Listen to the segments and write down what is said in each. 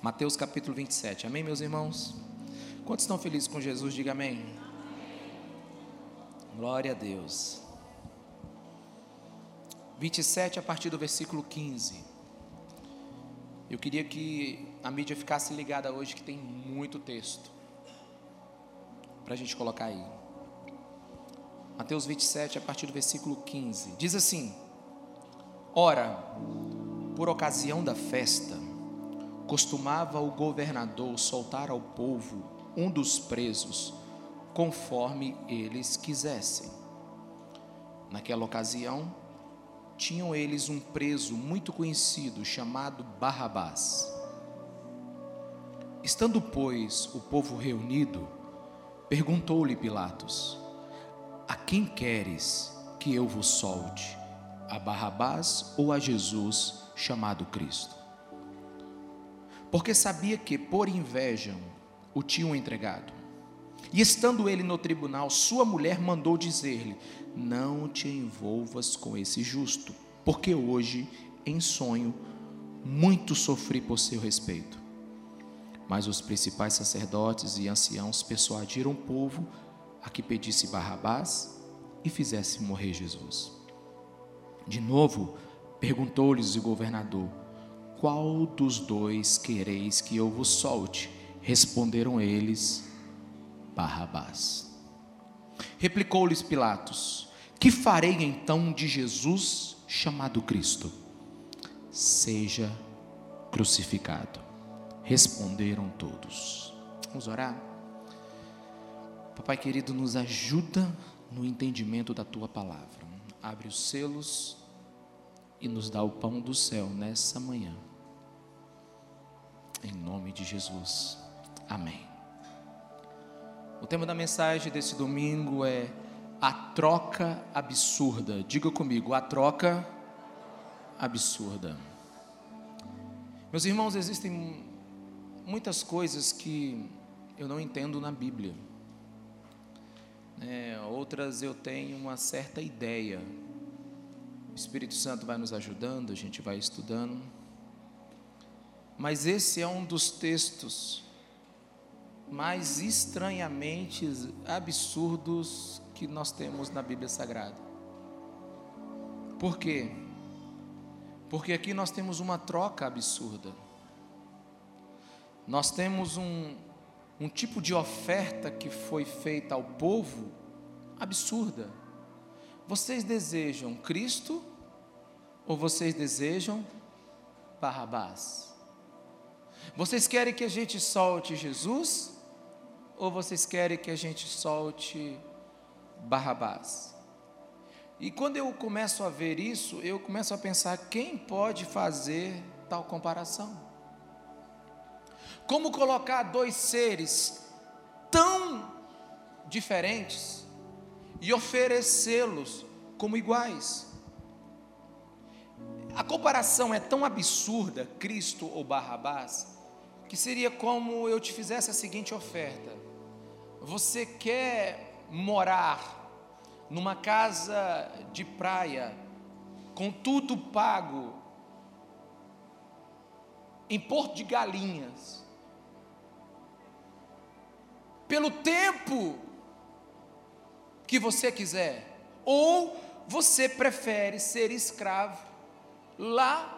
Mateus capítulo 27. Amém, meus irmãos? Quantos estão felizes com Jesus? Diga amém. Glória a Deus. 27 a partir do versículo 15. Eu queria que a mídia ficasse ligada hoje, que tem muito texto. Para a gente colocar aí. Mateus 27, a partir do versículo 15. Diz assim: Ora, por ocasião da festa, costumava o governador soltar ao povo um dos presos, conforme eles quisessem. Naquela ocasião, tinham eles um preso muito conhecido chamado Barrabás. Estando, pois, o povo reunido, perguntou-lhe Pilatos: A quem queres que eu vos solte? A Barrabás ou a Jesus chamado Cristo? Porque sabia que, por inveja, o tinham entregado. E estando ele no tribunal, sua mulher mandou dizer-lhe: não te envolvas com esse justo, porque hoje, em sonho, muito sofri por seu respeito. Mas os principais sacerdotes e anciãos persuadiram o povo a que pedisse Barrabás e fizesse morrer Jesus. De novo, perguntou-lhes o governador: Qual dos dois quereis que eu vos solte? Responderam eles: Barrabás. Replicou-lhes Pilatos: que farei então de Jesus chamado Cristo? Seja crucificado. Responderam todos. Vamos orar? Papai querido, nos ajuda no entendimento da tua palavra. Abre os selos e nos dá o pão do céu nessa manhã. Em nome de Jesus. Amém. O tema da mensagem desse domingo é a troca absurda. Diga comigo, a troca absurda. Meus irmãos, existem muitas coisas que eu não entendo na Bíblia. É, outras eu tenho uma certa ideia. O Espírito Santo vai nos ajudando, a gente vai estudando. Mas esse é um dos textos mais estranhamente absurdos que nós temos na Bíblia Sagrada. Por quê? Porque aqui nós temos uma troca absurda. Nós temos um, um tipo de oferta que foi feita ao povo absurda. Vocês desejam Cristo ou vocês desejam Barrabás? Vocês querem que a gente solte Jesus ou vocês querem que a gente solte Barrabás. E quando eu começo a ver isso, eu começo a pensar quem pode fazer tal comparação. Como colocar dois seres tão diferentes e oferecê-los como iguais? A comparação é tão absurda, Cristo ou Barrabás, que seria como eu te fizesse a seguinte oferta: Você quer morar numa casa de praia, com tudo pago, em Porto de Galinhas, pelo tempo que você quiser, ou você prefere ser escravo lá,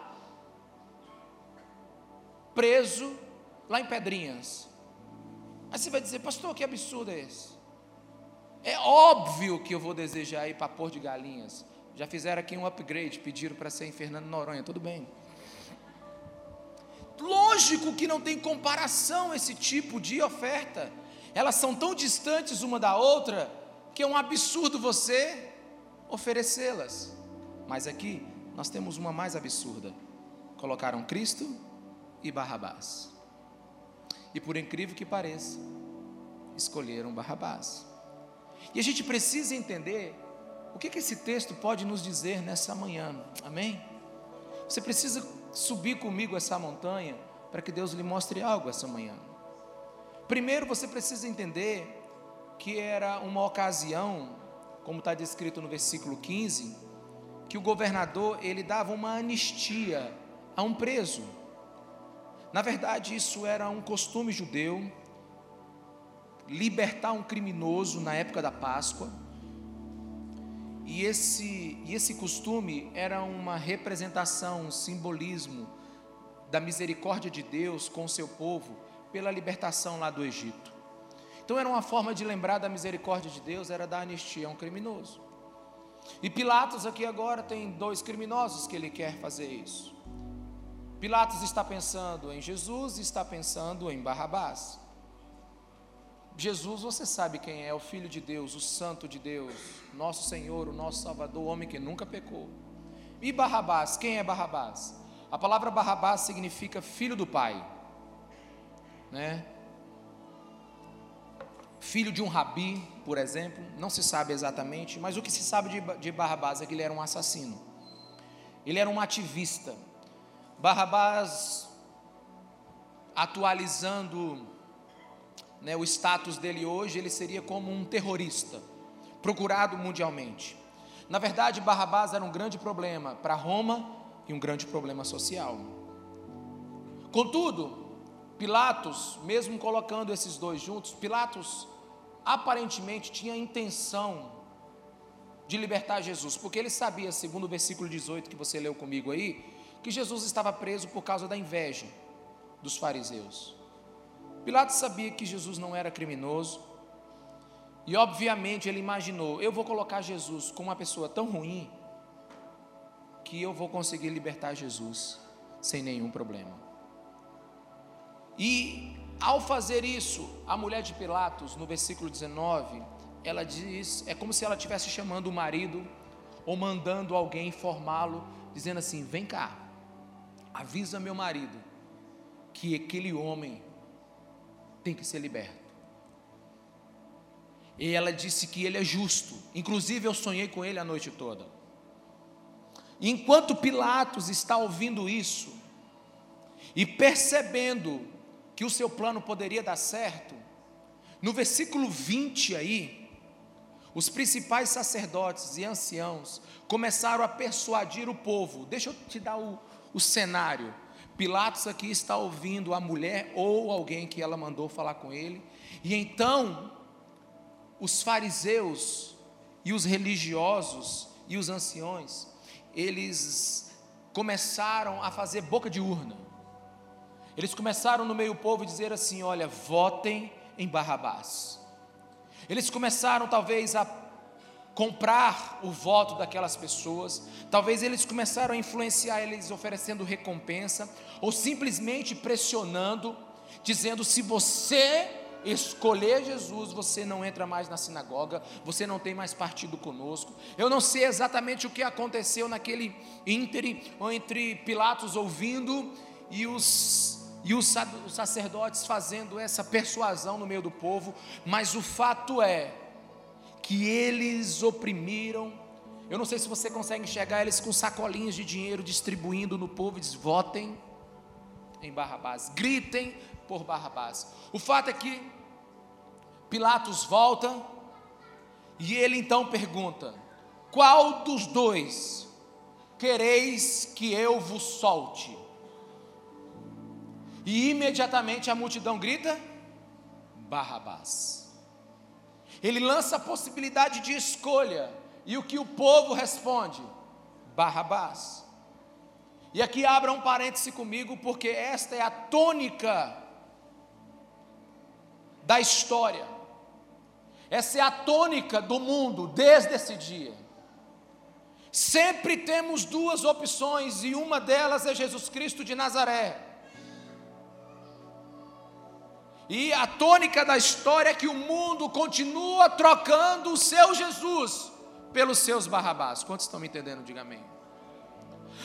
preso, lá em Pedrinhas. Aí você vai dizer, pastor, que absurdo é esse? É óbvio que eu vou desejar ir para Porto de Galinhas. Já fizeram aqui um upgrade, pediram para ser em Fernando Noronha, tudo bem. Lógico que não tem comparação esse tipo de oferta. Elas são tão distantes uma da outra que é um absurdo você oferecê-las. Mas aqui nós temos uma mais absurda. Colocaram Cristo e Barrabás. E por incrível que pareça, escolheram Barrabás. E a gente precisa entender o que, que esse texto pode nos dizer nessa manhã, amém? Você precisa subir comigo essa montanha para que Deus lhe mostre algo essa manhã. Primeiro você precisa entender que era uma ocasião, como está descrito no versículo 15, que o governador ele dava uma anistia a um preso. Na verdade, isso era um costume judeu, libertar um criminoso na época da Páscoa. E esse, e esse costume era uma representação, um simbolismo da misericórdia de Deus com o seu povo pela libertação lá do Egito. Então era uma forma de lembrar da misericórdia de Deus, era dar anistia a um criminoso. E Pilatos aqui agora tem dois criminosos que ele quer fazer isso. Pilatos está pensando em Jesus e está pensando em Barrabás. Jesus, você sabe quem é, o Filho de Deus, o Santo de Deus, nosso Senhor, o nosso Salvador, o homem que nunca pecou. E Barrabás, quem é Barrabás? A palavra Barrabás significa filho do pai, né? Filho de um rabi, por exemplo, não se sabe exatamente, mas o que se sabe de, de Barrabás é que ele era um assassino, ele era um ativista. Barrabás, atualizando né, o status dele hoje, ele seria como um terrorista, procurado mundialmente. Na verdade, Barrabás era um grande problema para Roma e um grande problema social. Contudo, Pilatos, mesmo colocando esses dois juntos, Pilatos aparentemente tinha a intenção de libertar Jesus, porque ele sabia, segundo o versículo 18 que você leu comigo aí, que Jesus estava preso por causa da inveja dos fariseus. Pilatos sabia que Jesus não era criminoso, e obviamente ele imaginou: eu vou colocar Jesus como uma pessoa tão ruim, que eu vou conseguir libertar Jesus sem nenhum problema. E ao fazer isso, a mulher de Pilatos, no versículo 19, ela diz: é como se ela estivesse chamando o marido ou mandando alguém informá-lo, dizendo assim: vem cá, avisa meu marido que aquele homem tem que ser liberto. E ela disse que ele é justo. Inclusive eu sonhei com ele a noite toda. E enquanto Pilatos está ouvindo isso e percebendo que o seu plano poderia dar certo, no versículo 20 aí, os principais sacerdotes e anciãos começaram a persuadir o povo. Deixa eu te dar o, o cenário. Pilatos aqui está ouvindo a mulher ou alguém que ela mandou falar com ele, e então os fariseus e os religiosos e os anciões, eles começaram a fazer boca de urna. Eles começaram no meio do povo dizer assim: olha, votem em Barrabás. Eles começaram talvez a comprar o voto daquelas pessoas, talvez eles começaram a influenciar eles oferecendo recompensa, ou simplesmente pressionando, dizendo: se você escolher Jesus, você não entra mais na sinagoga, você não tem mais partido conosco. Eu não sei exatamente o que aconteceu naquele íntere, entre Pilatos ouvindo e os e os sacerdotes fazendo essa persuasão no meio do povo, mas o fato é que eles oprimiram. Eu não sei se você consegue enxergar eles com sacolinhas de dinheiro distribuindo no povo diz: votem em Barrabás, gritem por Barrabás. O fato é que Pilatos volta e ele então pergunta: Qual dos dois quereis que eu vos solte? E imediatamente a multidão grita: Barrabás. Ele lança a possibilidade de escolha. E o que o povo responde? Barrabás. E aqui abra um parêntese comigo, porque esta é a tônica da história. Essa é a tônica do mundo desde esse dia. Sempre temos duas opções e uma delas é Jesus Cristo de Nazaré. E a tônica da história é que o mundo continua trocando o seu Jesus pelos seus Barrabás. Quantos estão me entendendo? Diga amém.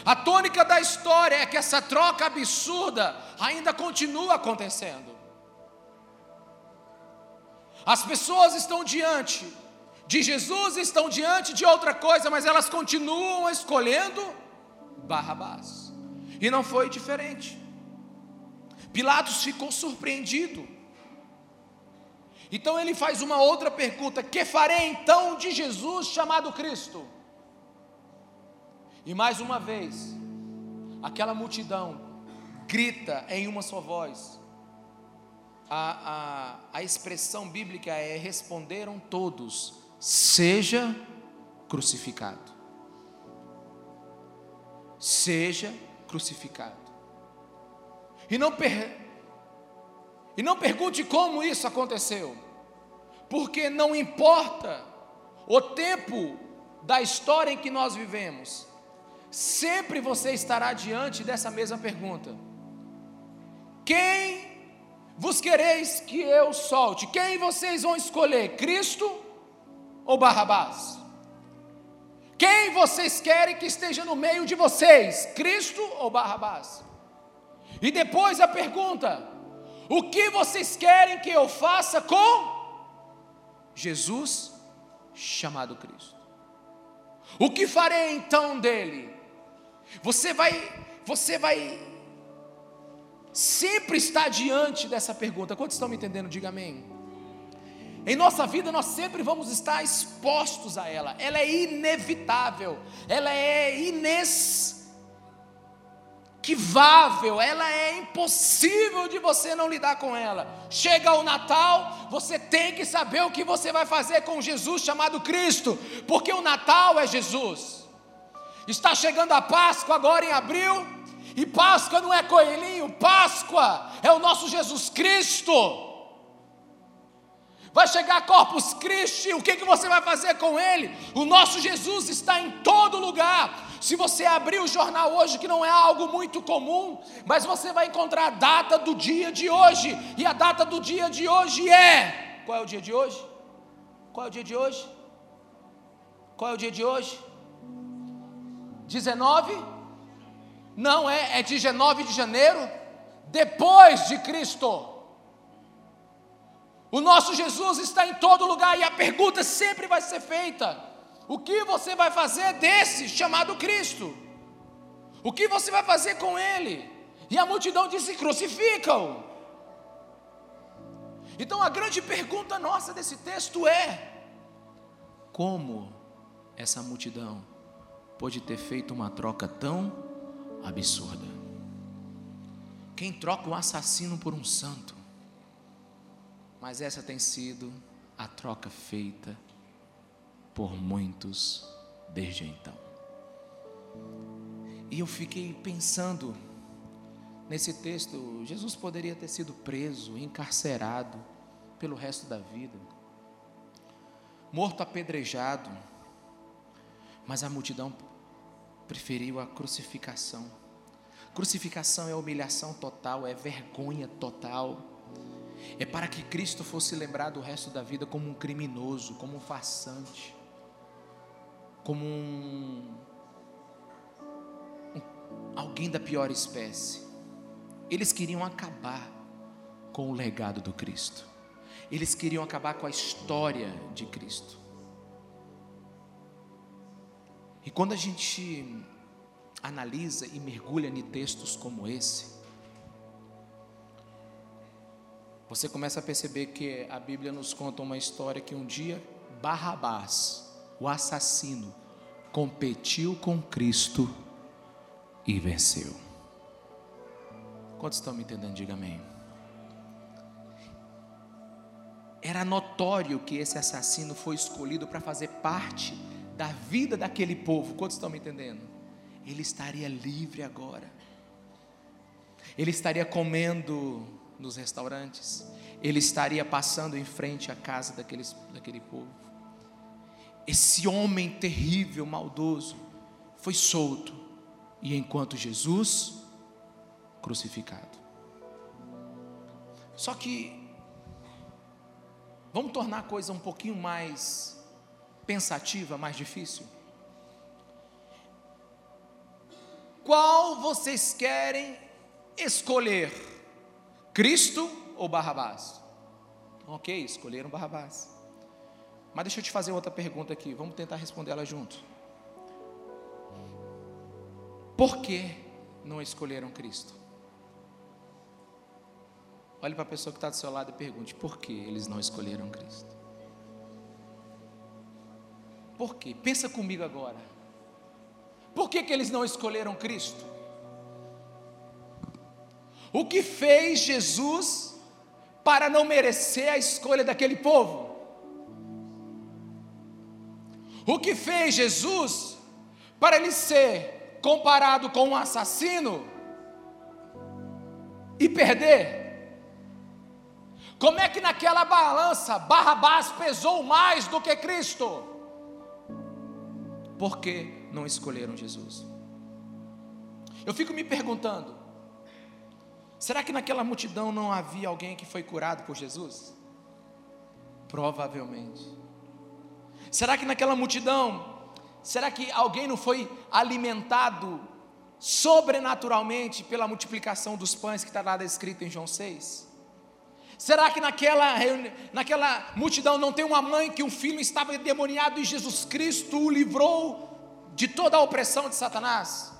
A tônica da história é que essa troca absurda ainda continua acontecendo. As pessoas estão diante de Jesus, estão diante de outra coisa, mas elas continuam escolhendo Barrabás. E não foi diferente. Pilatos ficou surpreendido. Então ele faz uma outra pergunta: Que farei então de Jesus chamado Cristo? E mais uma vez, aquela multidão grita em uma só voz. A, a, a expressão bíblica é: responderam todos, seja crucificado. Seja crucificado. E não, per... e não pergunte como isso aconteceu, porque não importa o tempo da história em que nós vivemos, sempre você estará diante dessa mesma pergunta: Quem vos quereis que eu solte? Quem vocês vão escolher, Cristo ou Barrabás? Quem vocês querem que esteja no meio de vocês, Cristo ou Barrabás? E depois a pergunta: o que vocês querem que eu faça com Jesus chamado Cristo? O que farei então dele? Você vai, você vai sempre estar diante dessa pergunta. Quantos estão me entendendo? Diga amém. Em nossa vida nós sempre vamos estar expostos a ela. Ela é inevitável. Ela é ines inesquivável, ela é impossível de você não lidar com ela. Chega o Natal, você tem que saber o que você vai fazer com Jesus chamado Cristo, porque o Natal é Jesus. Está chegando a Páscoa agora em abril, e Páscoa não é coelhinho, Páscoa é o nosso Jesus Cristo. Vai chegar Corpus Christi, o que, que você vai fazer com ele? O nosso Jesus está em todo lugar. Se você abrir o jornal hoje, que não é algo muito comum, mas você vai encontrar a data do dia de hoje, e a data do dia de hoje é. Qual é o dia de hoje? Qual é o dia de hoje? Qual é o dia de hoje? 19? Não é, é 19 de janeiro, depois de Cristo. O nosso Jesus está em todo lugar e a pergunta sempre vai ser feita: o que você vai fazer desse chamado Cristo? O que você vai fazer com ele? E a multidão disse: crucificam. Então a grande pergunta nossa desse texto é: como essa multidão pode ter feito uma troca tão absurda? Quem troca um assassino por um santo? Mas essa tem sido a troca feita por muitos desde então. E eu fiquei pensando nesse texto, Jesus poderia ter sido preso, encarcerado pelo resto da vida, morto apedrejado, mas a multidão preferiu a crucificação. Crucificação é humilhação total, é vergonha total. É para que Cristo fosse lembrado o resto da vida como um criminoso, como um farsante como um, um, alguém da pior espécie. Eles queriam acabar com o legado do Cristo. Eles queriam acabar com a história de Cristo. E quando a gente analisa e mergulha em textos como esse, você começa a perceber que a Bíblia nos conta uma história que um dia Barrabás, o assassino, competiu com Cristo e venceu. Quantos estão me entendendo? Diga amém. Era notório que esse assassino foi escolhido para fazer parte da vida daquele povo. Quantos estão me entendendo? Ele estaria livre agora. Ele estaria comendo nos restaurantes. Ele estaria passando em frente à casa daqueles, daquele povo esse homem terrível, maldoso, foi solto, e enquanto Jesus crucificado. Só que, vamos tornar a coisa um pouquinho mais pensativa, mais difícil. Qual vocês querem escolher? Cristo ou Barrabás? Ok, escolheram Barrabás. Mas deixa eu te fazer outra pergunta aqui, vamos tentar responder ela junto. Por que não escolheram Cristo? Olhe para a pessoa que está do seu lado e pergunte: por que eles não escolheram Cristo? Por quê? Pensa comigo agora. Por que, que eles não escolheram Cristo? o que fez Jesus para não merecer a escolha daquele povo? O que fez Jesus para ele ser comparado com um assassino e perder? Como é que naquela balança Barrabás pesou mais do que Cristo? Por que não escolheram Jesus? Eu fico me perguntando: será que naquela multidão não havia alguém que foi curado por Jesus? Provavelmente. Será que naquela multidão, será que alguém não foi alimentado sobrenaturalmente pela multiplicação dos pães que está lá descrito em João 6? Será que naquela, naquela multidão não tem uma mãe que um filho estava endemoniado e Jesus Cristo o livrou de toda a opressão de Satanás?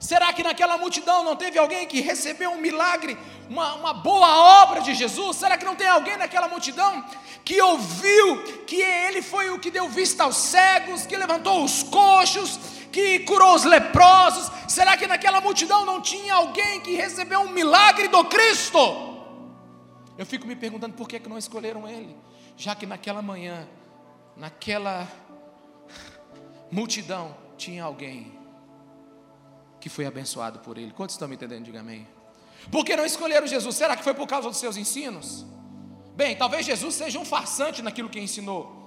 Será que naquela multidão não teve alguém que recebeu um milagre, uma, uma boa obra de Jesus? Será que não tem alguém naquela multidão que ouviu que ele foi o que deu vista aos cegos, que levantou os coxos, que curou os leprosos? Será que naquela multidão não tinha alguém que recebeu um milagre do Cristo? Eu fico me perguntando por que, que não escolheram ele, já que naquela manhã, naquela multidão, tinha alguém que foi abençoado por ele. Quantos estão me entendendo? Diga amém. Por que não escolheram Jesus? Será que foi por causa dos seus ensinos? Bem, talvez Jesus seja um farsante naquilo que ensinou.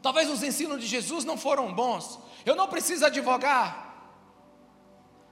Talvez os ensinos de Jesus não foram bons. Eu não preciso advogar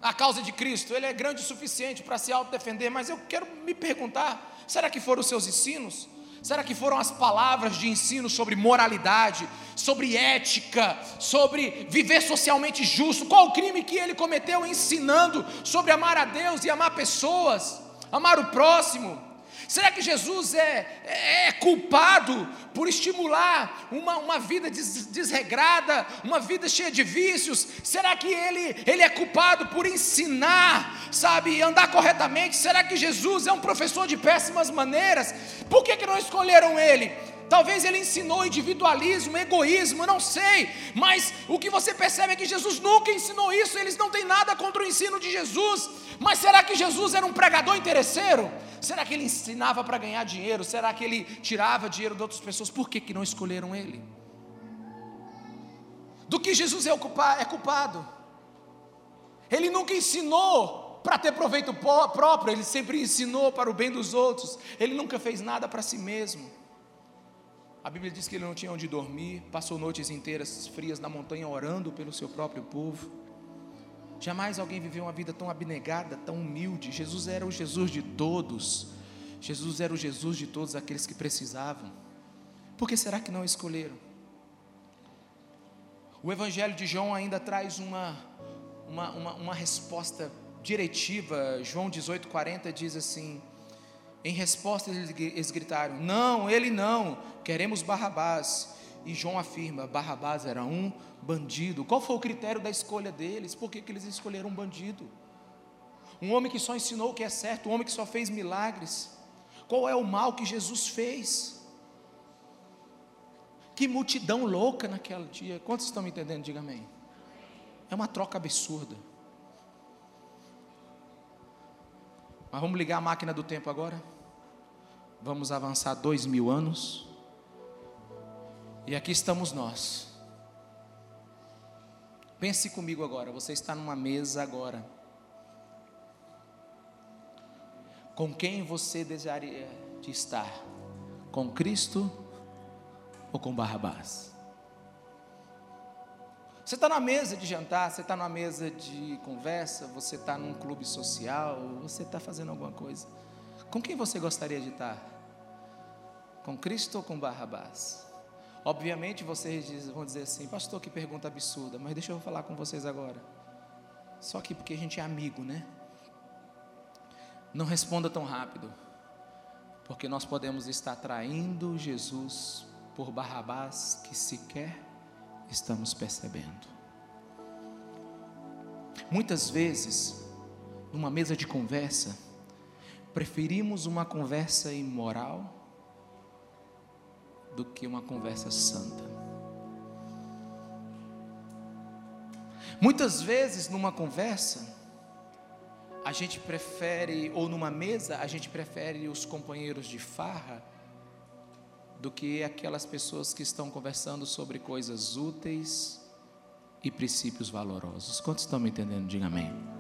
a causa de Cristo, ele é grande o suficiente para se autodefender, mas eu quero me perguntar: será que foram os seus ensinos? Será que foram as palavras de ensino sobre moralidade, sobre ética, sobre viver socialmente justo? Qual o crime que ele cometeu ensinando sobre amar a Deus e amar pessoas, amar o próximo? Será que Jesus é, é, é culpado por estimular uma, uma vida des, desregrada, uma vida cheia de vícios? Será que ele, ele é culpado por ensinar, sabe, andar corretamente? Será que Jesus é um professor de péssimas maneiras? Por que, que não escolheram ele? Talvez ele ensinou individualismo, egoísmo, não sei, mas o que você percebe é que Jesus nunca ensinou isso, eles não têm nada contra o ensino de Jesus. Mas será que Jesus era um pregador interesseiro? Será que ele ensinava para ganhar dinheiro? Será que ele tirava dinheiro de outras pessoas? Por que, que não escolheram ele? Do que Jesus é, é culpado? Ele nunca ensinou para ter proveito próprio, ele sempre ensinou para o bem dos outros. Ele nunca fez nada para si mesmo. A Bíblia diz que ele não tinha onde dormir, passou noites inteiras frias na montanha orando pelo seu próprio povo. Jamais alguém viveu uma vida tão abnegada, tão humilde. Jesus era o Jesus de todos. Jesus era o Jesus de todos aqueles que precisavam. Por que será que não escolheram? O Evangelho de João ainda traz uma, uma, uma, uma resposta diretiva. João 18,40 diz assim: Em resposta, eles gritaram: Não, ele não, queremos Barrabás. E João afirma: Barrabás era um bandido. Qual foi o critério da escolha deles? Por que, que eles escolheram um bandido? Um homem que só ensinou o que é certo, um homem que só fez milagres. Qual é o mal que Jesus fez? Que multidão louca naquele dia. Quantos estão me entendendo? Diga amém. É uma troca absurda. Mas vamos ligar a máquina do tempo agora? Vamos avançar dois mil anos. E aqui estamos nós Pense comigo agora, você está numa mesa agora. Com quem você desejaria de estar? Com Cristo ou com Barrabás? Você está na mesa de jantar, você está numa mesa de conversa, você está num clube social, você está fazendo alguma coisa. Com quem você gostaria de estar? Com Cristo ou com Barrabás? Obviamente vocês vão dizer assim, pastor, que pergunta absurda, mas deixa eu falar com vocês agora. Só que porque a gente é amigo, né? Não responda tão rápido, porque nós podemos estar traindo Jesus por Barrabás que sequer estamos percebendo. Muitas vezes, numa mesa de conversa, preferimos uma conversa imoral do que uma conversa santa. Muitas vezes, numa conversa, a gente prefere, ou numa mesa, a gente prefere os companheiros de farra do que aquelas pessoas que estão conversando sobre coisas úteis e princípios valorosos. Quantos estão me entendendo? Diga amém.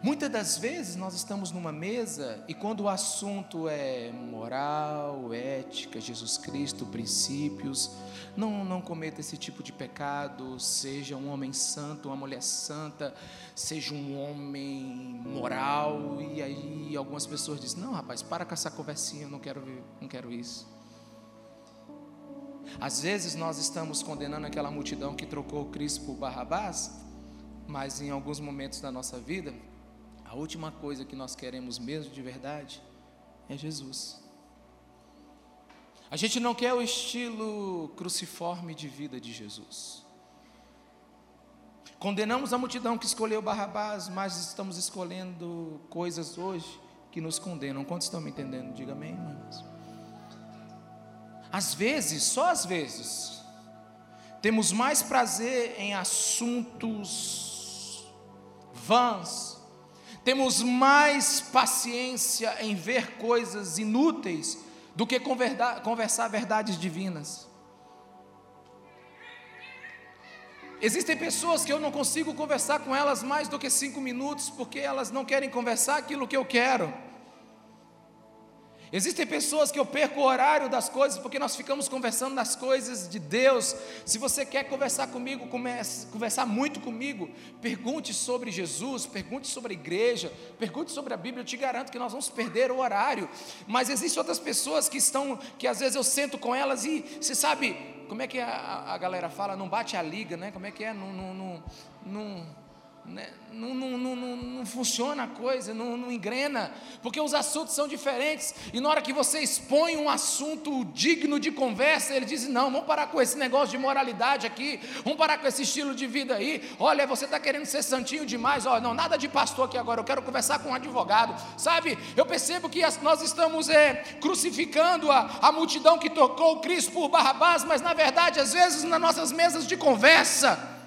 Muitas das vezes nós estamos numa mesa e quando o assunto é moral, ética, Jesus Cristo, princípios, não, não cometa esse tipo de pecado, seja um homem santo, uma mulher santa, seja um homem moral, e aí algumas pessoas dizem: Não, rapaz, para com essa conversinha, eu não quero, não quero isso. Às vezes nós estamos condenando aquela multidão que trocou Cristo por Barrabás, mas em alguns momentos da nossa vida, a última coisa que nós queremos mesmo de verdade é Jesus. A gente não quer o estilo cruciforme de vida de Jesus. Condenamos a multidão que escolheu Barrabás, mas estamos escolhendo coisas hoje que nos condenam. Quantos estão me entendendo? Diga amém, irmãos. Às vezes, só às vezes, temos mais prazer em assuntos vãs, temos mais paciência em ver coisas inúteis do que conversar verdades divinas. Existem pessoas que eu não consigo conversar com elas mais do que cinco minutos, porque elas não querem conversar aquilo que eu quero. Existem pessoas que eu perco o horário das coisas porque nós ficamos conversando das coisas de Deus. Se você quer conversar comigo, comece, conversar muito comigo, pergunte sobre Jesus, pergunte sobre a igreja, pergunte sobre a Bíblia. Eu te garanto que nós vamos perder o horário. Mas existem outras pessoas que estão, que às vezes eu sento com elas e você sabe como é que a, a galera fala? Não bate a liga, né? Como é que é? Não, não, não, não né? Não, não, não, não, funciona a coisa, não, não engrena, porque os assuntos são diferentes, e na hora que você expõe um assunto digno de conversa, ele diz: Não, vamos parar com esse negócio de moralidade aqui, vamos parar com esse estilo de vida aí. Olha, você está querendo ser santinho demais, olha, não, nada de pastor aqui agora, eu quero conversar com um advogado, sabe? Eu percebo que nós estamos é, crucificando a, a multidão que tocou Cristo por Barrabás, mas na verdade, às vezes, nas nossas mesas de conversa,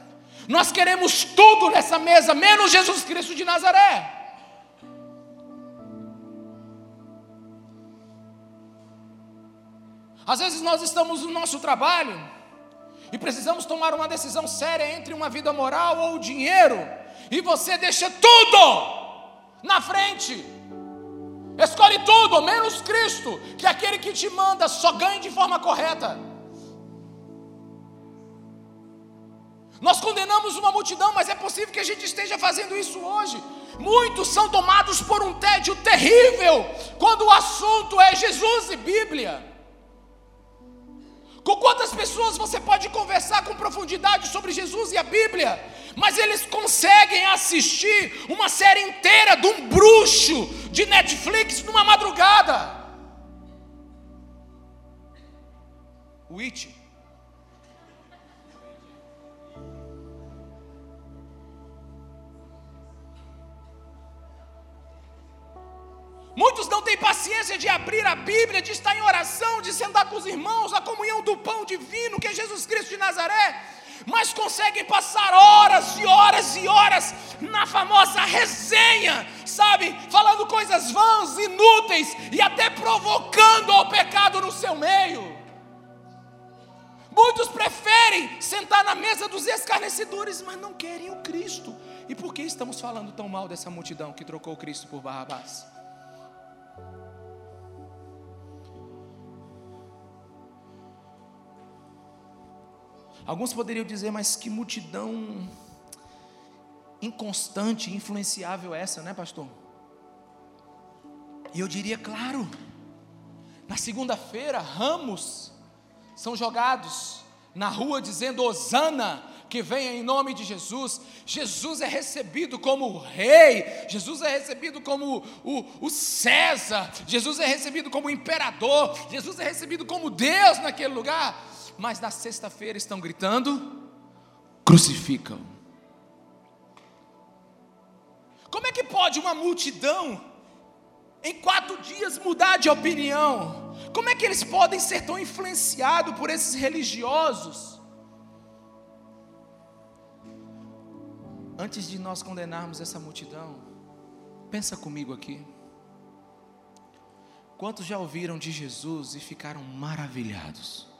nós queremos tudo nessa mesa, menos Jesus Cristo de Nazaré. Às vezes nós estamos no nosso trabalho e precisamos tomar uma decisão séria entre uma vida moral ou dinheiro, e você deixa tudo na frente. Escolhe tudo, menos Cristo, que é aquele que te manda só ganhe de forma correta. Nós condenamos uma multidão, mas é possível que a gente esteja fazendo isso hoje. Muitos são tomados por um tédio terrível quando o assunto é Jesus e Bíblia. Com quantas pessoas você pode conversar com profundidade sobre Jesus e a Bíblia, mas eles conseguem assistir uma série inteira de um bruxo de Netflix numa madrugada? O paciência de abrir a Bíblia, de estar em oração, de sentar com os irmãos, a comunhão do pão divino, que é Jesus Cristo de Nazaré, mas conseguem passar horas e horas e horas na famosa resenha, sabe? Falando coisas vãs, inúteis e até provocando ao pecado no seu meio. Muitos preferem sentar na mesa dos escarnecedores, mas não querem o Cristo. E por que estamos falando tão mal dessa multidão que trocou Cristo por Barrabás? Alguns poderiam dizer, mas que multidão inconstante, influenciável é essa, né, pastor? E eu diria, claro, na segunda-feira, ramos são jogados na rua dizendo Osana, que venha em nome de Jesus. Jesus é recebido como rei, Jesus é recebido como o, o César, Jesus é recebido como imperador, Jesus é recebido como Deus naquele lugar mas na sexta-feira estão gritando: crucificam. Como é que pode uma multidão em quatro dias mudar de opinião? Como é que eles podem ser tão influenciados por esses religiosos? Antes de nós condenarmos essa multidão, pensa comigo aqui. Quantos já ouviram de Jesus e ficaram maravilhados,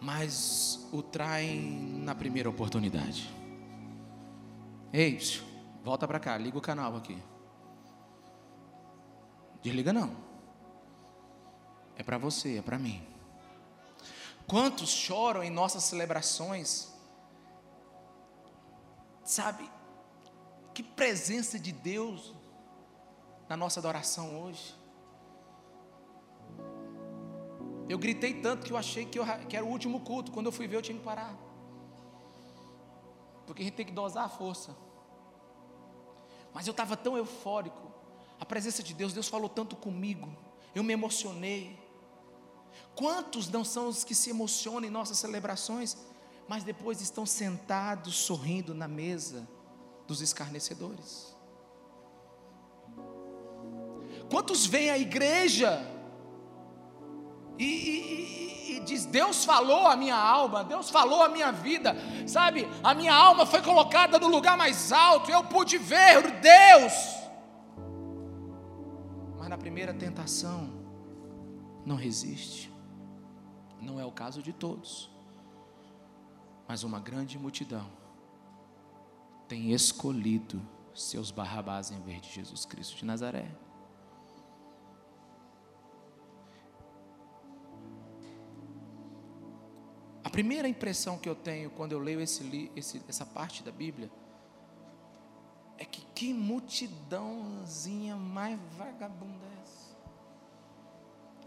mas o traem na primeira oportunidade? Ei, volta para cá, liga o canal aqui. Desliga não. É para você, é para mim. Quantos choram em nossas celebrações? Sabe, que presença de Deus na nossa adoração hoje. Eu gritei tanto que eu achei que, eu, que era o último culto. Quando eu fui ver, eu tinha que parar. Porque a gente tem que dosar a força. Mas eu estava tão eufórico. A presença de Deus, Deus falou tanto comigo. Eu me emocionei. Quantos não são os que se emocionam em nossas celebrações, mas depois estão sentados sorrindo na mesa dos escarnecedores? Quantos vêm à igreja e, e, e, diz: Deus falou a minha alma, Deus falou a minha vida, sabe? A minha alma foi colocada no lugar mais alto, eu pude ver Deus. Mas na primeira tentação, não resiste. Não é o caso de todos, mas uma grande multidão tem escolhido seus Barrabás em vez de Jesus Cristo de Nazaré. A primeira impressão que eu tenho quando eu leio esse, esse, essa parte da Bíblia é que que multidãozinha mais vagabunda é essa?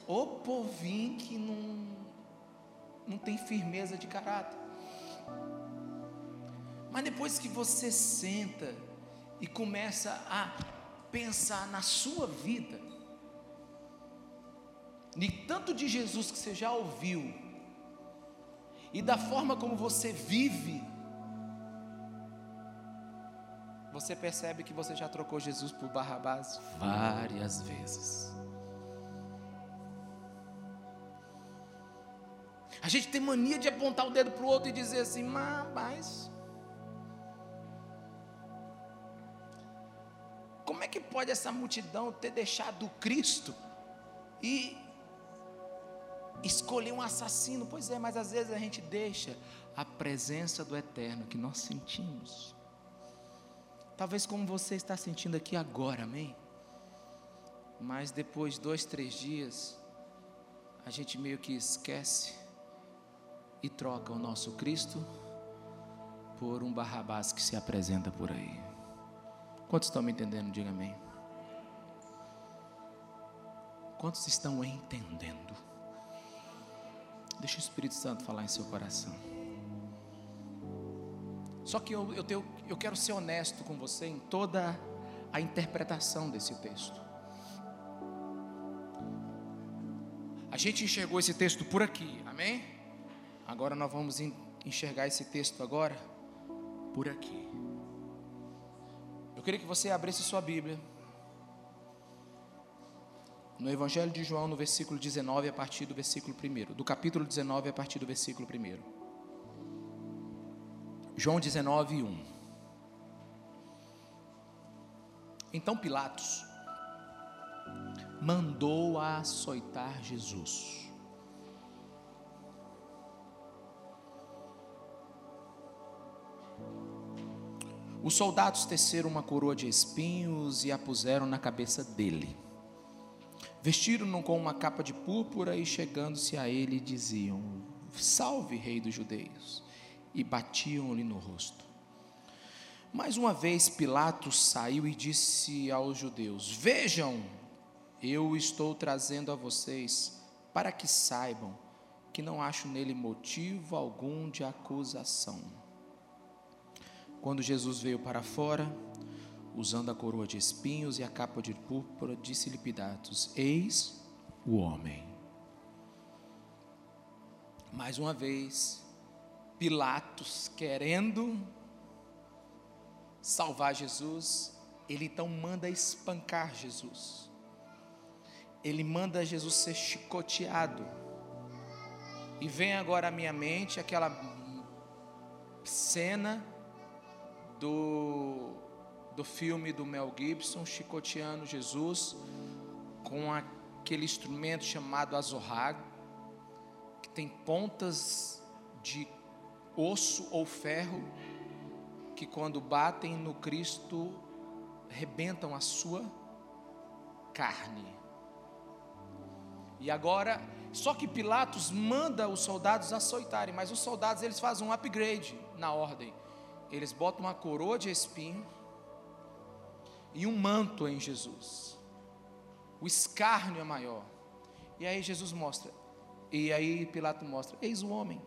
O povinho que não não tem firmeza de caráter. Mas depois que você senta e começa a pensar na sua vida, de tanto de Jesus que você já ouviu, e da forma como você vive, você percebe que você já trocou Jesus por Barrabás várias vezes. A gente tem mania de apontar o dedo para o outro e dizer assim, mas. Como é que pode essa multidão ter deixado Cristo e escolher um assassino? Pois é, mas às vezes a gente deixa a presença do eterno que nós sentimos. Talvez como você está sentindo aqui agora, amém? Mas depois, dois, três dias, a gente meio que esquece e troca o nosso Cristo por um Barrabás que se apresenta por aí. Quantos estão me entendendo? Diga amém. Quantos estão entendendo? Deixa o Espírito Santo falar em seu coração. Só que eu, eu, tenho, eu quero ser honesto com você em toda a interpretação desse texto. A gente enxergou esse texto por aqui, amém? Agora nós vamos enxergar esse texto agora por aqui. Eu queria que você abrisse sua Bíblia. No Evangelho de João, no versículo 19, a partir do versículo 1. Do capítulo 19, a partir do versículo 1. João 19, 1. Então Pilatos mandou açoitar Jesus. Os soldados teceram uma coroa de espinhos e a puseram na cabeça dele. Vestiram-no com uma capa de púrpura e, chegando-se a ele, diziam: Salve, Rei dos Judeus! E batiam-lhe no rosto. Mais uma vez Pilatos saiu e disse aos judeus: Vejam, eu estou trazendo a vocês para que saibam que não acho nele motivo algum de acusação. Quando Jesus veio para fora, usando a coroa de espinhos e a capa de púrpura, disse-lhe Eis o homem. Mais uma vez, Pilatos querendo salvar Jesus, ele então manda espancar Jesus. Ele manda Jesus ser chicoteado. E vem agora à minha mente aquela cena do, do filme do Mel Gibson, chicoteando Jesus, com aquele instrumento chamado azorrag, que tem pontas de osso ou ferro, que quando batem no Cristo, rebentam a sua carne. E agora, só que Pilatos manda os soldados açoitarem, mas os soldados eles fazem um upgrade na ordem. Eles botam uma coroa de espinho e um manto em Jesus. O escárnio é maior. E aí Jesus mostra, e aí Pilato mostra: Eis o homem.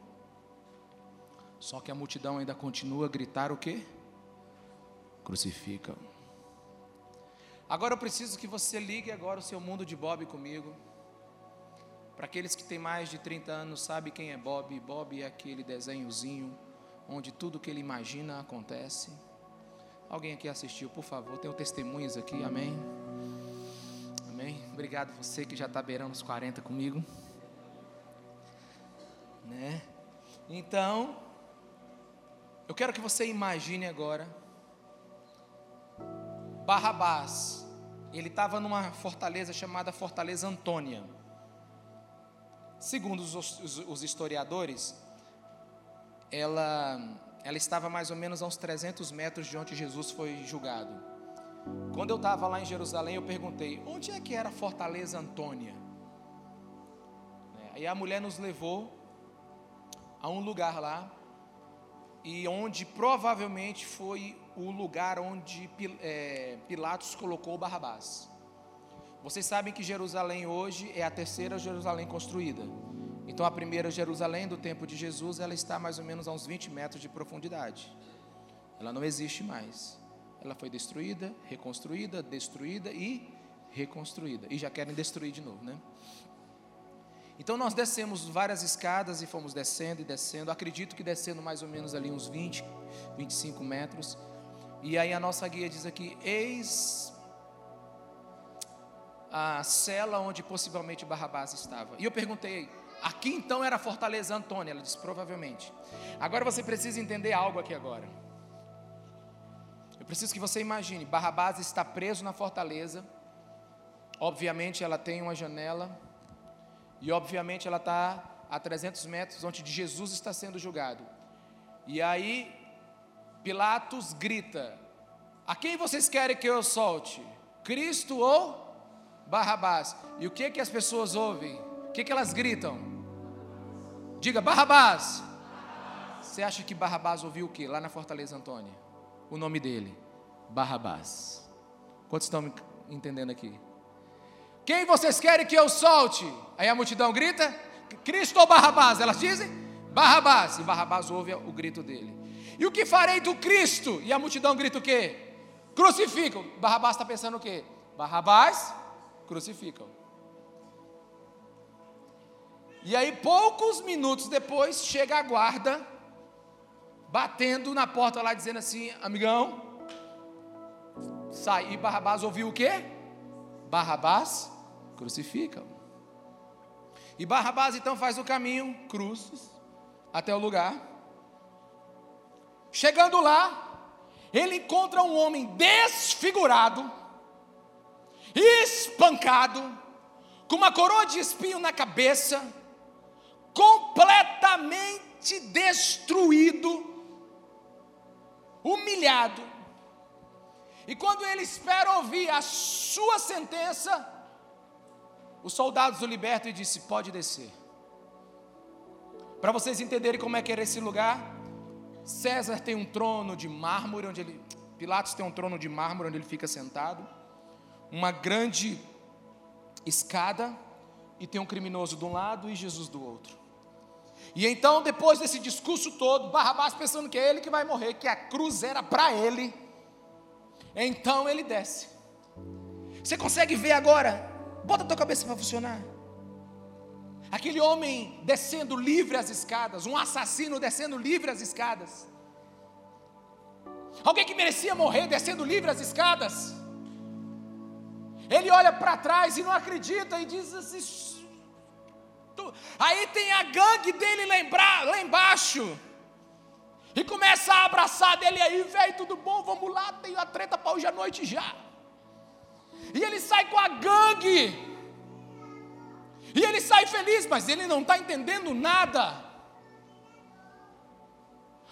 Só que a multidão ainda continua a gritar o quê? Crucifica. Agora eu preciso que você ligue agora o seu mundo de Bob comigo. Para aqueles que têm mais de 30 anos, sabe quem é Bob? Bob é aquele desenhozinho onde tudo que ele imagina acontece. Alguém aqui assistiu, por favor, tenho testemunhas aqui, amém? Amém? Obrigado você que já está beirando os 40 comigo. Né? Então, eu quero que você imagine agora Barrabás. Ele estava numa fortaleza chamada Fortaleza Antônia. Segundo os, os, os historiadores, ela, ela estava mais ou menos a uns 300 metros de onde Jesus foi julgado. Quando eu estava lá em Jerusalém, eu perguntei: onde é que era a Fortaleza Antônia? Aí a mulher nos levou a um lugar lá, e onde provavelmente foi o lugar onde é, Pilatos colocou Barrabás. Vocês sabem que Jerusalém hoje é a terceira Jerusalém construída. Então a primeira Jerusalém do tempo de Jesus, ela está mais ou menos a uns 20 metros de profundidade. Ela não existe mais. Ela foi destruída, reconstruída, destruída e reconstruída. E já querem destruir de novo, né? Então nós descemos várias escadas e fomos descendo e descendo. Acredito que descendo mais ou menos ali uns 20, 25 metros. E aí a nossa guia diz aqui: Eis a cela onde possivelmente Barrabás estava. E eu perguntei, aqui então era a Fortaleza Antônia? Ela disse, provavelmente. Agora você precisa entender algo aqui agora. Eu preciso que você imagine, Barrabás está preso na fortaleza. Obviamente ela tem uma janela. E obviamente ela está a 300 metros onde Jesus está sendo julgado. E aí Pilatos grita: A quem vocês querem que eu solte? Cristo ou Barrabás. E o que que as pessoas ouvem? Que que elas gritam? Diga Barrabás. Você acha que Barrabás ouviu o que lá na Fortaleza Antônia? O nome dele, Barrabás. Quantos estão me entendendo aqui? Quem vocês querem que eu solte? Aí a multidão grita: Cristo ou Barrabás? Elas dizem: Barrabás. E Barrabás ouve o grito dele. E o que farei do Cristo? E a multidão grita o quê? Crucificam. Barrabás está pensando o quê? Barrabás, crucificam. E aí, poucos minutos depois, chega a guarda, batendo na porta lá, dizendo assim: amigão, sai. E Barrabás ouviu o quê? Barrabás crucificam. E Barrabás então faz o caminho, cruzes, até o lugar. Chegando lá, ele encontra um homem desfigurado, espancado, com uma coroa de espinho na cabeça, completamente destruído, humilhado. E quando ele espera ouvir a sua sentença, os soldados o libertam e disse: Pode descer. Para vocês entenderem como é que era esse lugar, César tem um trono de mármore onde ele Pilatos tem um trono de mármore onde ele fica sentado uma grande escada e tem um criminoso de um lado e Jesus do outro. E então, depois desse discurso todo, Barrabás pensando que é ele que vai morrer, que a cruz era para ele, então ele desce. Você consegue ver agora? Bota a tua cabeça para funcionar. Aquele homem descendo livre as escadas, um assassino descendo livre as escadas. Alguém que merecia morrer descendo livre as escadas. Ele olha para trás e não acredita e diz assim. Aí tem a gangue dele lembrar, lá embaixo. E começa a abraçar dele aí, velho, tudo bom? Vamos lá, tenho a treta para hoje à noite já. E ele sai com a gangue. E ele sai feliz, mas ele não está entendendo nada.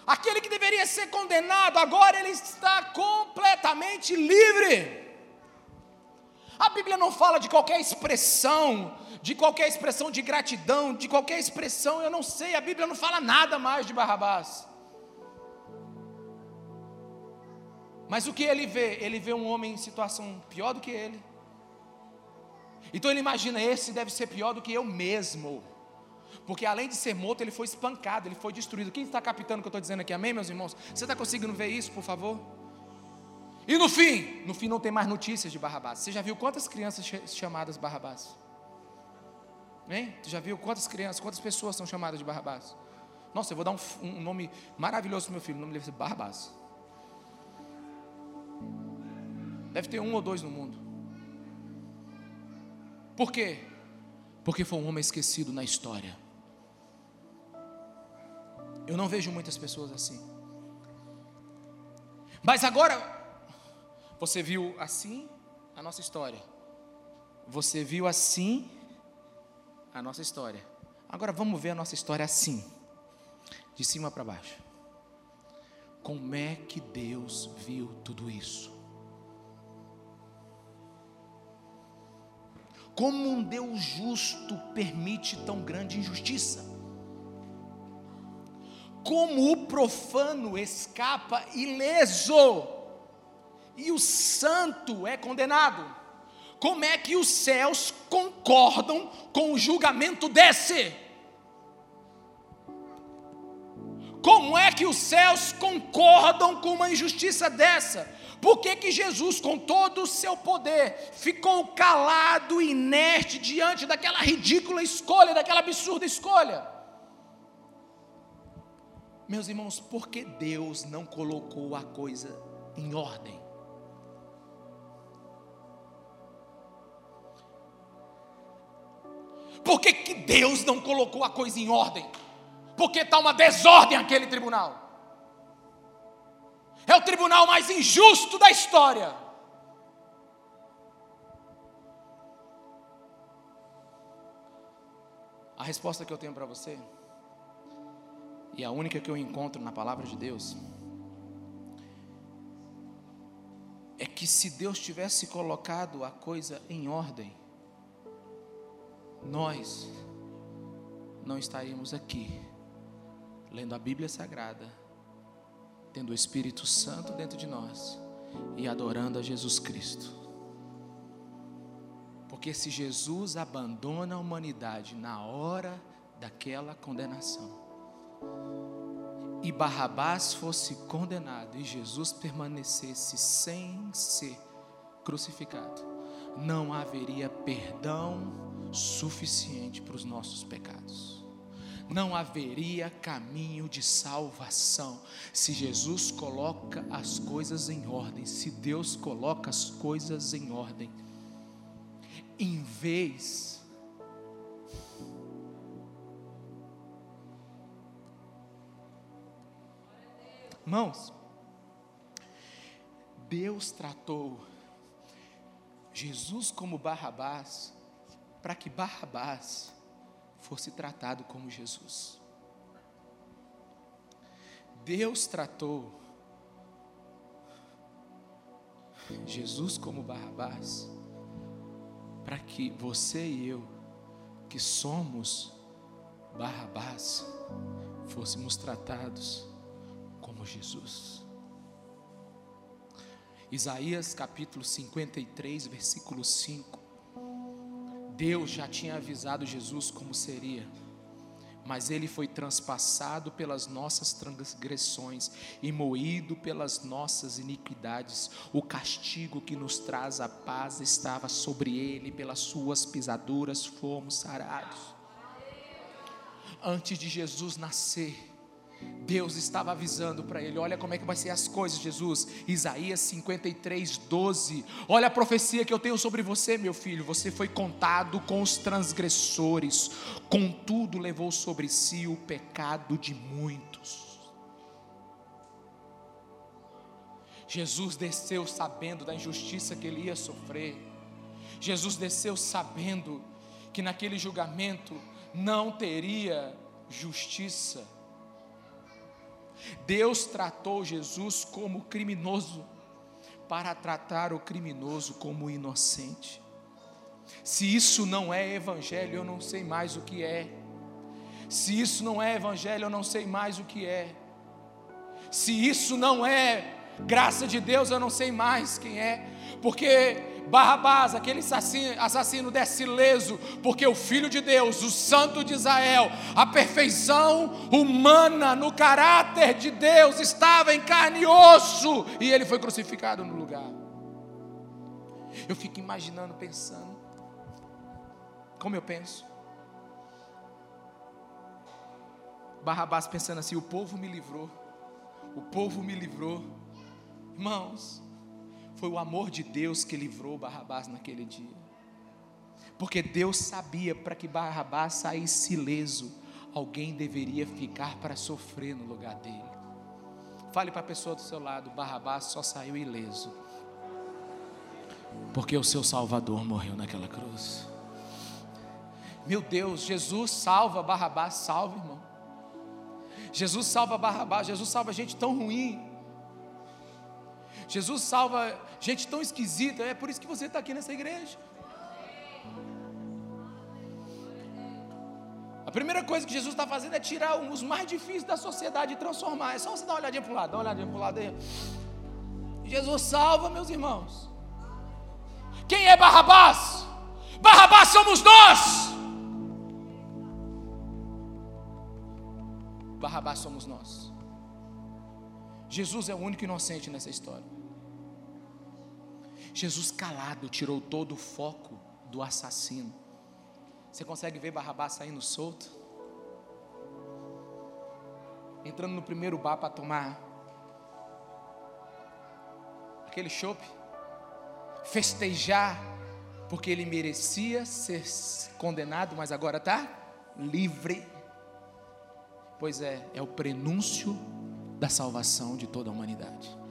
Aquele que deveria ser condenado, agora ele está completamente livre. A Bíblia não fala de qualquer expressão, de qualquer expressão de gratidão, de qualquer expressão, eu não sei, a Bíblia não fala nada mais de Barrabás. Mas o que ele vê? Ele vê um homem em situação pior do que ele. Então ele imagina: esse deve ser pior do que eu mesmo. Porque além de ser morto, ele foi espancado, ele foi destruído. Quem está captando o que eu estou dizendo aqui? Amém, meus irmãos? Você está conseguindo ver isso, por favor? E no fim? No fim não tem mais notícias de Barrabás. Você já viu quantas crianças chamadas Barrabás? Hein? Você já viu quantas crianças, quantas pessoas são chamadas de Barrabás? Nossa, eu vou dar um, um nome maravilhoso para meu filho. O nome deve ser Barrabás. Deve ter um ou dois no mundo. Por quê? Porque foi um homem esquecido na história. Eu não vejo muitas pessoas assim. Mas agora, você viu assim a nossa história. Você viu assim a nossa história. Agora vamos ver a nossa história assim, de cima para baixo. Como é que Deus viu tudo isso? Como um Deus justo permite tão grande injustiça? Como o profano escapa ileso e o santo é condenado? Como é que os céus concordam com o julgamento desse? Como é que os céus concordam com uma injustiça dessa? Por que, que Jesus, com todo o seu poder, ficou calado, inerte diante daquela ridícula escolha, daquela absurda escolha? Meus irmãos, por que Deus não colocou a coisa em ordem? Por que, que Deus não colocou a coisa em ordem? Porque está uma desordem aquele tribunal. É o tribunal mais injusto da história. A resposta que eu tenho para você, e a única que eu encontro na palavra de Deus, é que se Deus tivesse colocado a coisa em ordem, nós não estaríamos aqui lendo a Bíblia Sagrada tendo o Espírito Santo dentro de nós e adorando a Jesus Cristo. Porque se Jesus abandona a humanidade na hora daquela condenação, e Barrabás fosse condenado e Jesus permanecesse sem ser crucificado, não haveria perdão suficiente para os nossos pecados não haveria caminho de salvação. Se Jesus coloca as coisas em ordem, se Deus coloca as coisas em ordem, em vez Irmãos, Deus tratou Jesus como Barrabás, para que Barrabás fosse tratado como Jesus. Deus tratou Jesus como Barrabás, para que você e eu, que somos Barrabás, fôssemos tratados como Jesus. Isaías capítulo 53, versículo 5. Deus já tinha avisado Jesus como seria, mas ele foi transpassado pelas nossas transgressões e moído pelas nossas iniquidades. O castigo que nos traz a paz estava sobre ele, pelas suas pisaduras fomos sarados. Antes de Jesus nascer, Deus estava avisando para ele: olha como é que vai ser as coisas, Jesus. Isaías 53, 12. Olha a profecia que eu tenho sobre você, meu filho. Você foi contado com os transgressores, contudo levou sobre si o pecado de muitos. Jesus desceu sabendo da injustiça que ele ia sofrer. Jesus desceu sabendo que naquele julgamento não teria justiça. Deus tratou Jesus como criminoso para tratar o criminoso como inocente. Se isso não é evangelho, eu não sei mais o que é. Se isso não é evangelho, eu não sei mais o que é. Se isso não é graça de Deus, eu não sei mais quem é. Porque Barrabás, aquele assassino, assassino desce leso, porque o Filho de Deus, o Santo de Israel, a perfeição humana no caráter de Deus, estava em carne e osso, e ele foi crucificado no lugar. Eu fico imaginando, pensando, como eu penso. Barrabás pensando assim: o povo me livrou, o povo me livrou. Irmãos, foi o amor de Deus que livrou Barrabás naquele dia. Porque Deus sabia para que Barrabás saísse ileso, alguém deveria ficar para sofrer no lugar dele. Fale para a pessoa do seu lado: Barrabás só saiu ileso, porque o seu Salvador morreu naquela cruz. Meu Deus, Jesus salva Barrabás, salva, irmão. Jesus salva Barrabás, Jesus salva gente tão ruim. Jesus salva gente tão esquisita, é por isso que você está aqui nessa igreja. A primeira coisa que Jesus está fazendo é tirar os mais difíceis da sociedade e transformar. É só você dar uma olhadinha para o lado, dá uma olhadinha para o lado aí. Jesus salva, meus irmãos. Quem é Barrabás? Barrabás somos nós. Barrabás somos nós. Jesus é o único inocente nessa história. Jesus calado tirou todo o foco do assassino. Você consegue ver Barrabás saindo solto? Entrando no primeiro bar para tomar aquele chope, festejar, porque ele merecia ser condenado, mas agora está livre. Pois é, é o prenúncio da salvação de toda a humanidade.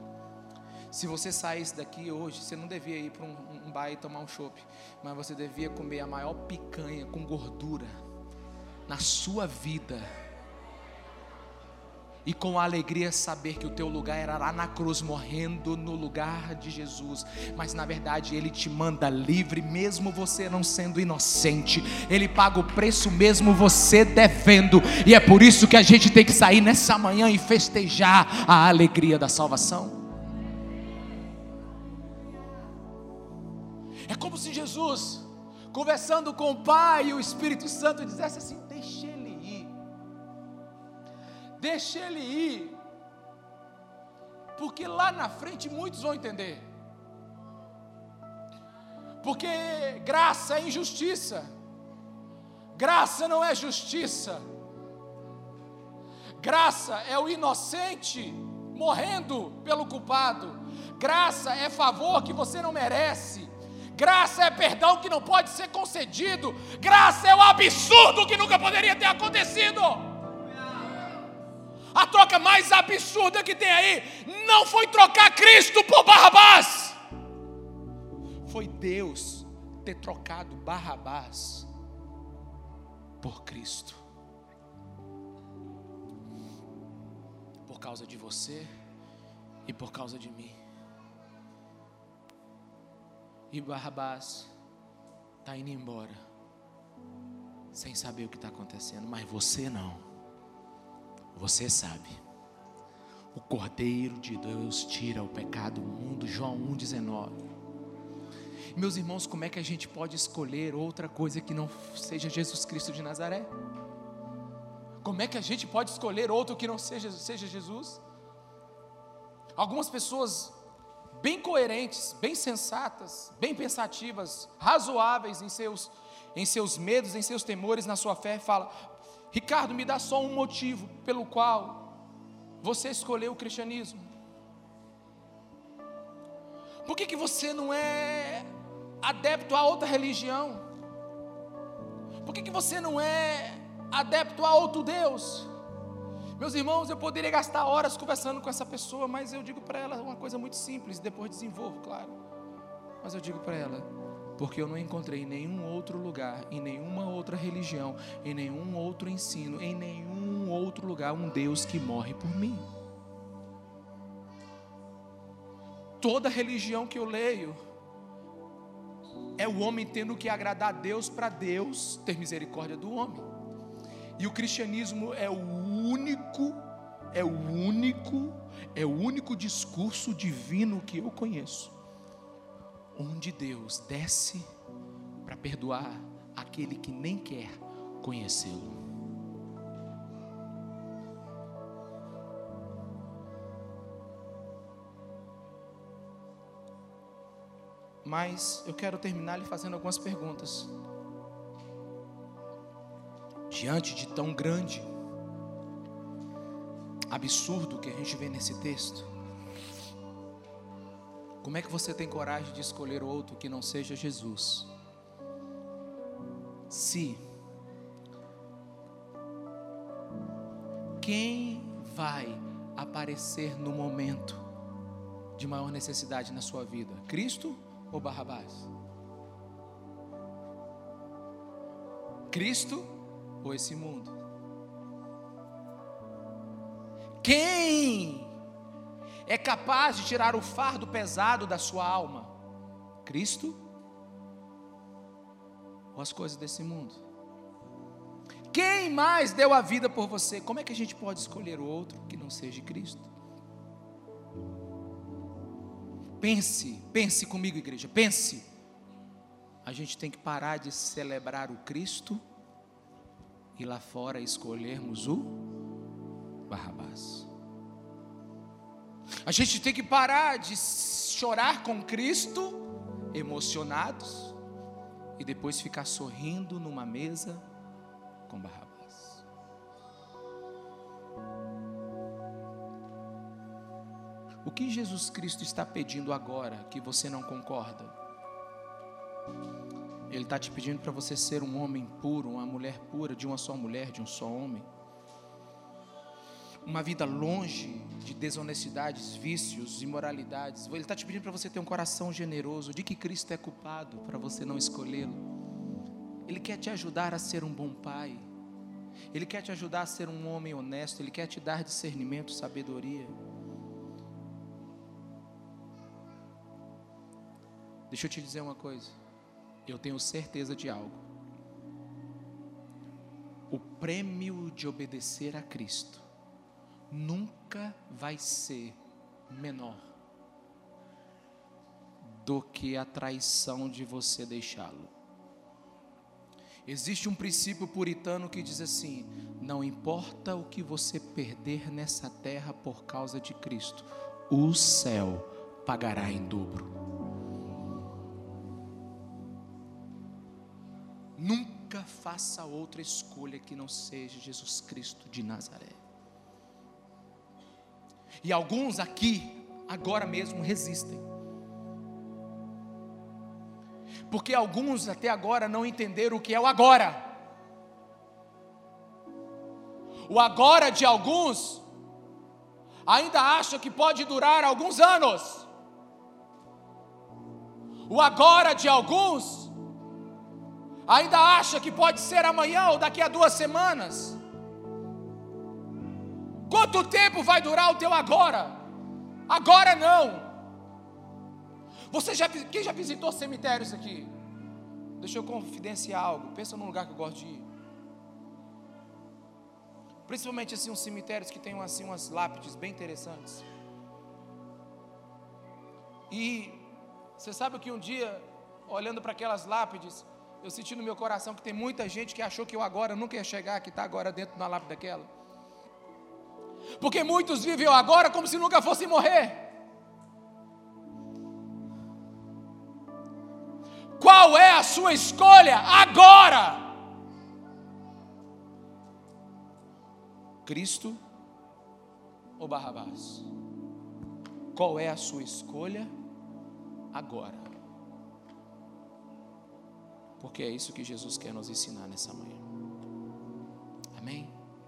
Se você saísse daqui hoje, você não devia ir para um, um bar e tomar um chopp, mas você devia comer a maior picanha com gordura na sua vida. E com alegria saber que o teu lugar era lá na cruz, morrendo no lugar de Jesus. Mas na verdade Ele te manda livre, mesmo você não sendo inocente. Ele paga o preço, mesmo você devendo. E é por isso que a gente tem que sair nessa manhã e festejar a alegria da salvação. Conversando com o Pai e o Espírito Santo, dissesse assim: Deixa ele ir, deixa ele ir, porque lá na frente muitos vão entender. Porque graça é injustiça, graça não é justiça, graça é o inocente morrendo pelo culpado, graça é favor que você não merece. Graça é perdão que não pode ser concedido. Graça é o absurdo que nunca poderia ter acontecido. A troca mais absurda que tem aí não foi trocar Cristo por Barrabás. Foi Deus ter trocado Barrabás por Cristo. Por causa de você e por causa de mim. E Barrabás está indo embora, sem saber o que está acontecendo, mas você não, você sabe. O Cordeiro de Deus tira o pecado do mundo, João 1,19. Meus irmãos, como é que a gente pode escolher outra coisa que não seja Jesus Cristo de Nazaré? Como é que a gente pode escolher outro que não seja, seja Jesus? Algumas pessoas bem coerentes, bem sensatas, bem pensativas, razoáveis em seus, em seus medos, em seus temores, na sua fé, fala: Ricardo, me dá só um motivo pelo qual você escolheu o cristianismo. Por que, que você não é adepto a outra religião? Por que, que você não é adepto a outro Deus? Meus irmãos, eu poderia gastar horas conversando com essa pessoa, mas eu digo para ela uma coisa muito simples, depois desenvolvo, claro. Mas eu digo para ela, porque eu não encontrei em nenhum outro lugar, em nenhuma outra religião, em nenhum outro ensino, em nenhum outro lugar, um Deus que morre por mim. Toda religião que eu leio é o homem tendo que agradar a Deus para Deus ter misericórdia do homem. E o cristianismo é o único, é o único, é o único discurso divino que eu conheço, onde Deus desce para perdoar aquele que nem quer conhecê-lo. Mas eu quero terminar lhe fazendo algumas perguntas diante de tão grande absurdo que a gente vê nesse texto, como é que você tem coragem de escolher outro que não seja Jesus? Se quem vai aparecer no momento de maior necessidade na sua vida? Cristo ou Barrabás? Cristo ou esse mundo? Quem é capaz de tirar o fardo pesado da sua alma? Cristo ou as coisas desse mundo? Quem mais deu a vida por você? Como é que a gente pode escolher o outro que não seja Cristo? Pense, pense comigo, igreja, pense. A gente tem que parar de celebrar o Cristo e lá fora escolhermos o Barrabás. A gente tem que parar de chorar com Cristo, emocionados, e depois ficar sorrindo numa mesa com Barrabás. O que Jesus Cristo está pedindo agora que você não concorda? Ele está te pedindo para você ser um homem puro, uma mulher pura, de uma só mulher, de um só homem. Uma vida longe de desonestidades, vícios, imoralidades. Ele está te pedindo para você ter um coração generoso. De que Cristo é culpado para você não escolhê-lo? Ele quer te ajudar a ser um bom pai. Ele quer te ajudar a ser um homem honesto. Ele quer te dar discernimento, sabedoria. Deixa eu te dizer uma coisa eu tenho certeza de algo. O prêmio de obedecer a Cristo nunca vai ser menor do que a traição de você deixá-lo. Existe um princípio puritano que diz assim: não importa o que você perder nessa terra por causa de Cristo, o céu pagará em dobro. Nunca faça outra escolha que não seja Jesus Cristo de Nazaré. E alguns aqui, agora mesmo, resistem. Porque alguns até agora não entenderam o que é o agora. O agora de alguns ainda acha que pode durar alguns anos. O agora de alguns ainda acha que pode ser amanhã ou daqui a duas semanas. Quanto tempo vai durar o teu agora? Agora não. Você já, quem já visitou cemitérios aqui? Deixa eu confidenciar algo. Pensa num lugar que eu gosto de ir. Principalmente assim uns cemitérios que tem assim umas lápides bem interessantes. E você sabe que um dia, olhando para aquelas lápides, eu senti no meu coração que tem muita gente que achou que eu agora nunca ia chegar, que está agora dentro da lápide daquela. Porque muitos vivem agora como se nunca fossem morrer. Qual é a sua escolha agora? Cristo ou Barrabás? Qual é a sua escolha agora? porque é isso que Jesus quer nos ensinar nessa manhã. Amém?